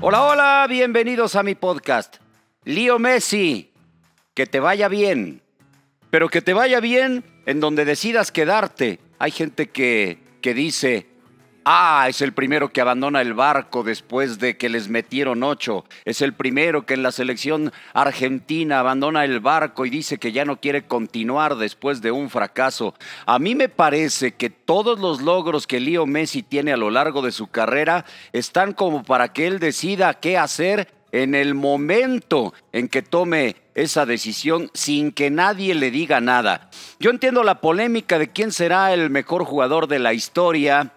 Hola, hola, bienvenidos a mi podcast. Lío Messi, que te vaya bien, pero que te vaya bien en donde decidas quedarte. Hay gente que, que dice, Ah, es el primero que abandona el barco después de que les metieron ocho. Es el primero que en la selección argentina abandona el barco y dice que ya no quiere continuar después de un fracaso. A mí me parece que todos los logros que Leo Messi tiene a lo largo de su carrera están como para que él decida qué hacer en el momento en que tome esa decisión sin que nadie le diga nada. Yo entiendo la polémica de quién será el mejor jugador de la historia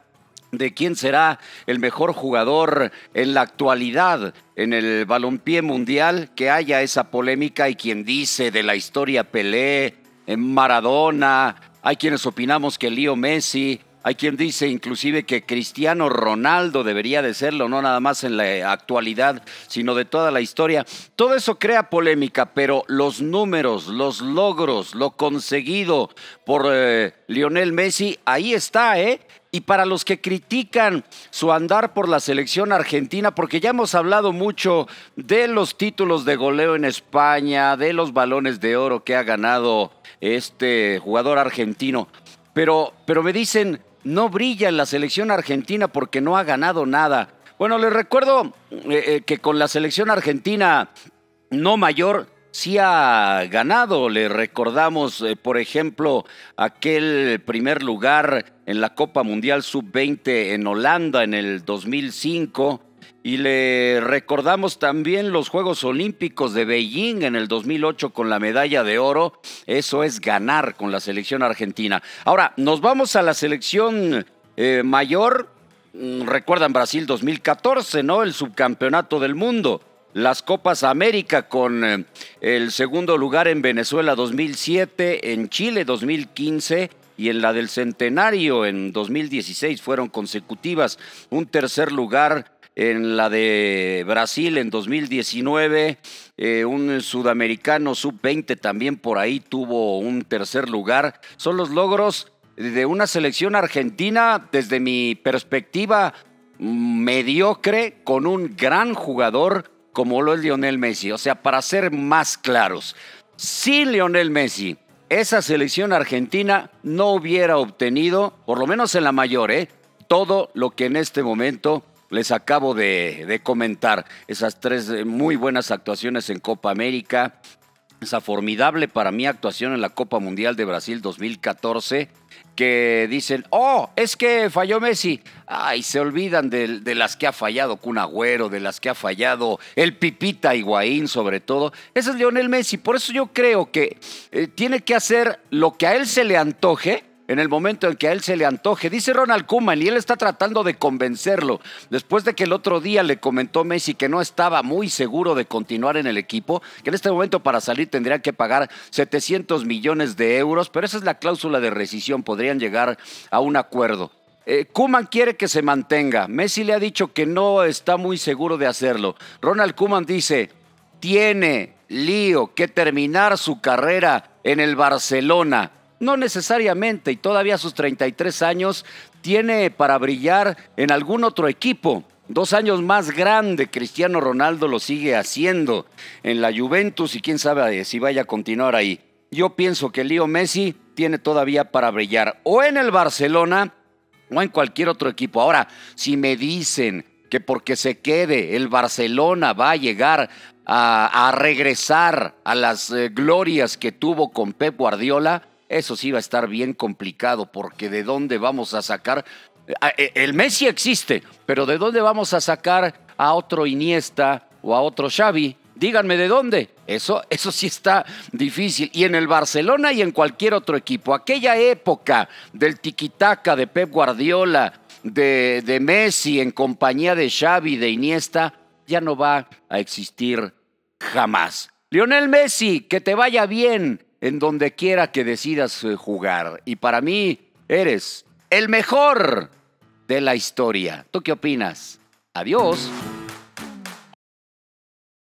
de quién será el mejor jugador en la actualidad en el balompié mundial, que haya esa polémica y quien dice de la historia Pelé, en Maradona, hay quienes opinamos que Lío Messi, hay quien dice inclusive que Cristiano Ronaldo debería de serlo, no nada más en la actualidad, sino de toda la historia. Todo eso crea polémica, pero los números, los logros, lo conseguido por eh, Lionel Messi, ahí está, ¿eh? Y para los que critican su andar por la selección argentina, porque ya hemos hablado mucho de los títulos de goleo en España, de los balones de oro que ha ganado este jugador argentino, pero, pero me dicen, no brilla en la selección argentina porque no ha ganado nada. Bueno, les recuerdo eh, eh, que con la selección argentina no mayor sí ha ganado. Le recordamos, eh, por ejemplo, aquel primer lugar en la Copa Mundial Sub-20 en Holanda en el 2005. Y le recordamos también los Juegos Olímpicos de Beijing en el 2008 con la medalla de oro. Eso es ganar con la selección argentina. Ahora, nos vamos a la selección eh, mayor. Mm, recuerdan Brasil 2014, ¿no? El subcampeonato del mundo las Copas América con eh, el segundo lugar en Venezuela 2007, en Chile 2015 y en la del Centenario en 2016 fueron consecutivas. Un tercer lugar en la de Brasil en 2019, eh, un sudamericano sub-20 también por ahí tuvo un tercer lugar. Son los logros de una selección argentina desde mi perspectiva mediocre con un gran jugador como lo es Lionel Messi. O sea, para ser más claros, si Lionel Messi, esa selección argentina no hubiera obtenido, por lo menos en la mayor, ¿eh? todo lo que en este momento les acabo de, de comentar. Esas tres eh, muy buenas actuaciones en Copa América, esa formidable para mí actuación en la Copa Mundial de Brasil 2014, que dicen, oh, es que falló Messi. Ay, se olvidan de, las que ha fallado Kun Agüero, de las que ha fallado el Pipita Higuaín sobre todo. Ese es Lionel Messi. Por eso yo creo que eh, tiene que hacer lo que a él se le antoje en el momento en que a él se le antoje. Dice Ronald Koeman y él está tratando de convencerlo. Después de que el otro día le comentó Messi que no estaba muy seguro de continuar en el equipo, que en este momento para salir tendría que pagar 700 millones de euros, pero esa es la cláusula de rescisión, podrían llegar a un acuerdo. Eh, Kuman quiere que se mantenga. Messi le ha dicho que no está muy seguro de hacerlo. Ronald Kuman dice, tiene lío que terminar su carrera en el Barcelona. No necesariamente, y todavía sus 33 años tiene para brillar en algún otro equipo. Dos años más grande, Cristiano Ronaldo lo sigue haciendo en la Juventus y quién sabe si vaya a continuar ahí. Yo pienso que Leo Messi tiene todavía para brillar o en el Barcelona o en cualquier otro equipo. Ahora, si me dicen que porque se quede el Barcelona va a llegar a, regresar a las eh, glorias que tuvo con Pep Guardiola, eso sí va a estar bien complicado porque de dónde vamos a sacar... E, el Messi existe, pero ¿de dónde vamos a sacar a otro Iniesta o a otro Xavi? Díganme de dónde. Eso, eso sí está difícil. Y en el Barcelona y en cualquier otro equipo. Aquella época del tiquitaca de Pep Guardiola, de, de Messi en compañía de Xavi, de Iniesta, ya no va a existir jamás. Lionel Messi, que te vaya bien en donde quiera que decidas eh, jugar. Y para mí eres el mejor de la historia. ¿Tú qué opinas? Adiós.